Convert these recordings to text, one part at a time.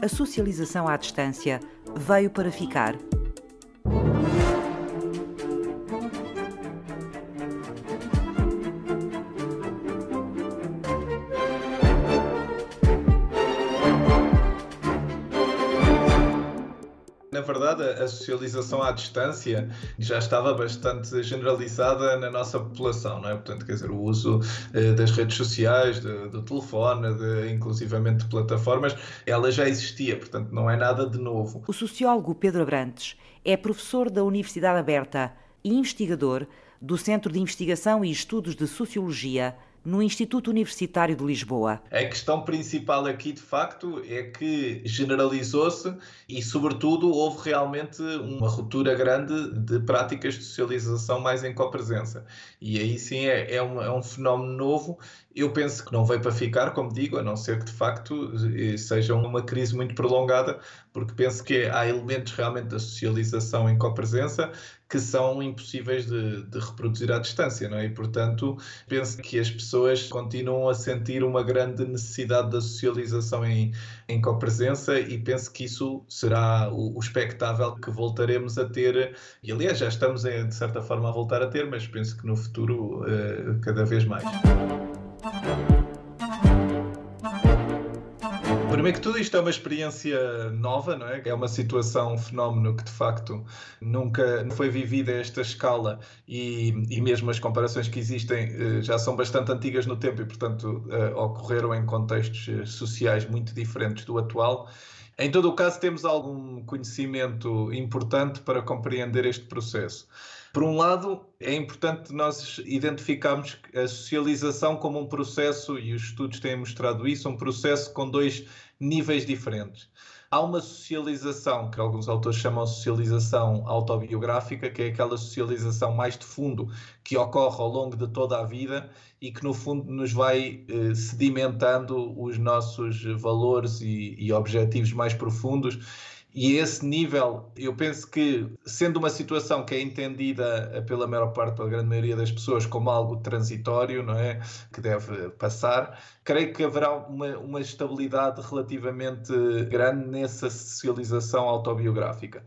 A socialização à distância veio para ficar. Verdade, a socialização à distância já estava bastante generalizada na nossa população, não é? Portanto, quer dizer, o uso eh, das redes sociais, do telefone, de, inclusivamente de plataformas, ela já existia, portanto, não é nada de novo. O sociólogo Pedro Abrantes é professor da Universidade Aberta e investigador do Centro de Investigação e Estudos de Sociologia no Instituto Universitário de Lisboa. A questão principal aqui, de facto, é que generalizou-se e, sobretudo, houve realmente uma ruptura grande de práticas de socialização mais em copresença. E aí sim é, é, um, é um fenómeno novo. Eu penso que não veio para ficar, como digo, a não ser que de facto seja uma crise muito prolongada, porque penso que há elementos realmente da socialização em copresença que são impossíveis de, de, reproduzir à distância, não é? E, portanto, penso que as pessoas continuam a sentir uma grande necessidade da socialização em, em copresença e penso que isso será o, o que voltaremos a ter, e aliás já estamos, de certa forma, a voltar a ter, mas penso que no futuro uh, cada vez mais. Primeiro que tudo, isto é uma experiência nova, não é? É uma situação, um fenómeno que de facto nunca foi vivida a esta escala e, e mesmo as comparações que existem eh, já são bastante antigas no tempo e, portanto, eh, ocorreram em contextos eh, sociais muito diferentes do atual. Em todo o caso, temos algum conhecimento importante para compreender este processo. Por um lado, é importante nós identificarmos a socialização como um processo, e os estudos têm mostrado isso, um processo com dois níveis diferentes. Há uma socialização, que alguns autores chamam de socialização autobiográfica, que é aquela socialização mais de fundo que ocorre ao longo de toda a vida e que, no fundo, nos vai eh, sedimentando os nossos valores e, e objetivos mais profundos e esse nível, eu penso que, sendo uma situação que é entendida pela maior parte, pela grande maioria das pessoas, como algo transitório, não é? Que deve passar, creio que haverá uma, uma estabilidade relativamente grande nessa socialização autobiográfica.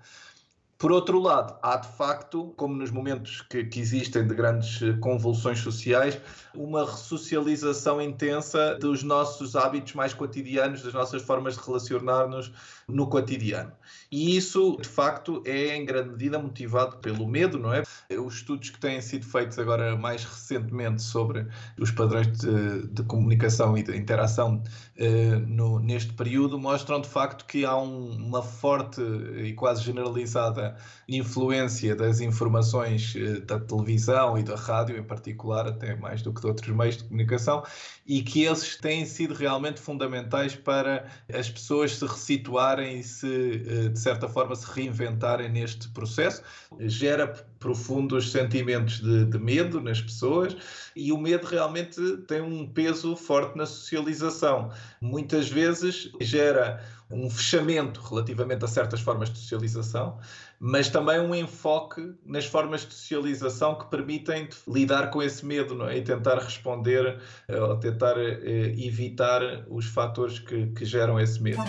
Por outro lado, há de facto, como nos momentos que, que, existem de grandes convulsões sociais, uma ressocialização intensa dos nossos hábitos mais cotidianos, das nossas formas de relacionar-nos no cotidiano. E isso, de facto, é em grande medida motivado pelo medo, não é? Os estudos que têm sido feitos agora mais recentemente sobre os padrões de, de comunicação e de interação eh, no, neste período mostram, de facto, que há um, uma forte e quase generalizada influência das informações eh, da televisão e da rádio, em particular, até mais do que de outros meios de comunicação, e que esses têm sido realmente fundamentais para as pessoas se resituarem e se, eh, de certa forma, se reinventarem neste processo. Gera profundos sentimentos de, de medo nas pessoas e o medo realmente tem um peso forte na socialização. Muitas vezes gera um fechamento relativamente a certas formas de socialização, mas também um enfoque nas formas de socialização que permitem lidar com esse medo é? e tentar responder eh, ou tentar eh, evitar os fatores que, que geram esse medo.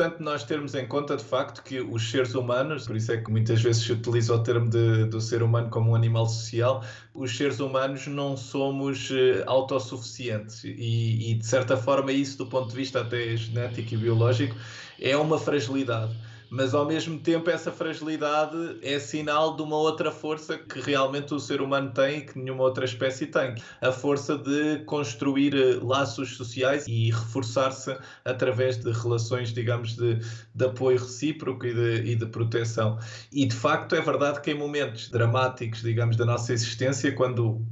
Importante nós termos em conta, de facto, que os seres humanos, por isso é que muitas vezes se utiliza o termo de, do ser humano como um animal social, os seres humanos não somos uh, autossuficientes. E, e, de certa forma, isso, do ponto de vista até genético e biológico, é uma fragilidade mas ao mesmo tempo essa fragilidade é sinal de uma outra força que realmente o ser humano tem e que nenhuma outra espécie tem. A força de construir eh, laços sociais e reforçar-se através de relações, digamos, de, de apoio recíproco e de, e de proteção. E de facto é verdade que em momentos dramáticos, digamos, da nossa existência, quando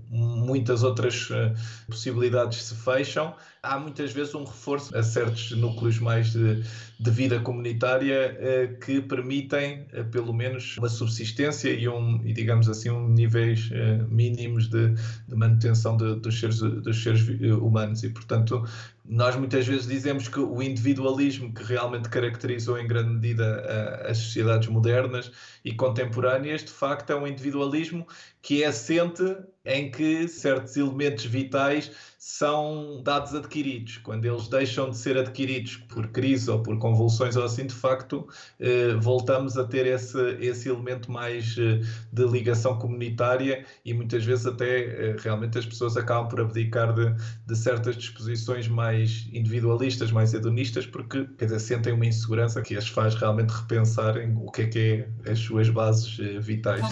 muitas outras uh, possibilidades se fecham, há muitas vezes um reforço a certos núcleos mais de, de vida comunitária uh, que permitem, uh, pelo menos, uma subsistência e, um, e digamos assim, um níveis mínimos de, de manutenção de, dos, seres, dos seres humanos. E, portanto, nós muitas vezes dizemos que o individualismo que realmente caracterizou em grande medida as sociedades modernas e contemporâneas, de facto, é um individualismo que é assente em que certos elementos vitais são dados adquiridos. Quando eles deixam de ser adquiridos por crise ou por convulsões ou assim, de facto, eh, voltamos a ter esse, esse elemento mais eh, de ligação comunitária e muitas vezes até eh, realmente as pessoas acabam por abdicar de, de certas disposições mais individualistas, mais hedonistas, porque quer dizer, sentem uma insegurança que as faz realmente repensarem o que é que é as suas bases vitais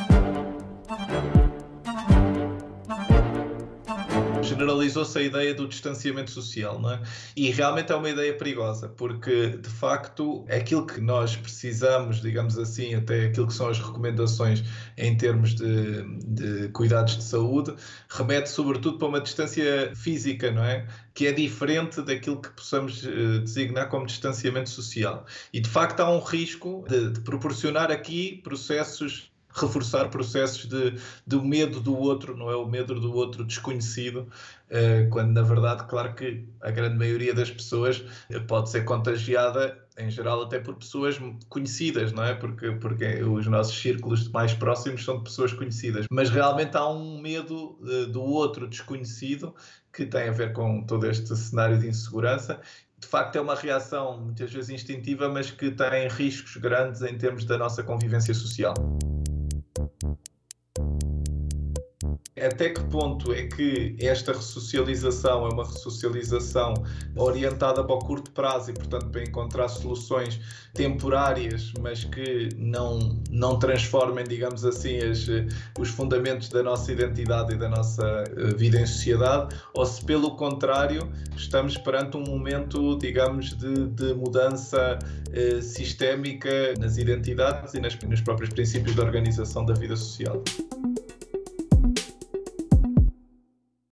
generalizou-se a ideia do distanciamento social, não é? E realmente é uma ideia perigosa, porque de facto aquilo que nós precisamos, digamos assim, até aquilo que são as recomendações em termos de, de cuidados de saúde, remete sobretudo para uma distância física, não é? Que é diferente daquilo que possamos uh, designar como distanciamento social. E de facto há um risco de, de proporcionar aqui processos reforçar processos de, de medo do outro, não é? O medo do outro desconhecido, eh, quando na verdade, claro que a grande maioria das pessoas pode ser contagiada, em geral, até por pessoas conhecidas, não é? Porque, porque os nossos círculos mais próximos são de pessoas conhecidas. Mas realmente há um medo eh, do outro desconhecido que tem a ver com todo este cenário de insegurança de facto é uma reação muitas vezes instintiva, mas que tem riscos grandes em termos da nossa convivência social. Thank you. Até que ponto é que esta ressocialização é uma ressocialização orientada para o curto prazo e, portanto, para encontrar soluções temporárias, mas que não, não transformem, digamos assim, as, os fundamentos da nossa identidade e da nossa eh, vida em sociedade, ou se, pelo contrário, estamos perante um momento, digamos, de, de mudança eh, sistémica nas identidades e nas, nos próprios princípios da organização da vida social.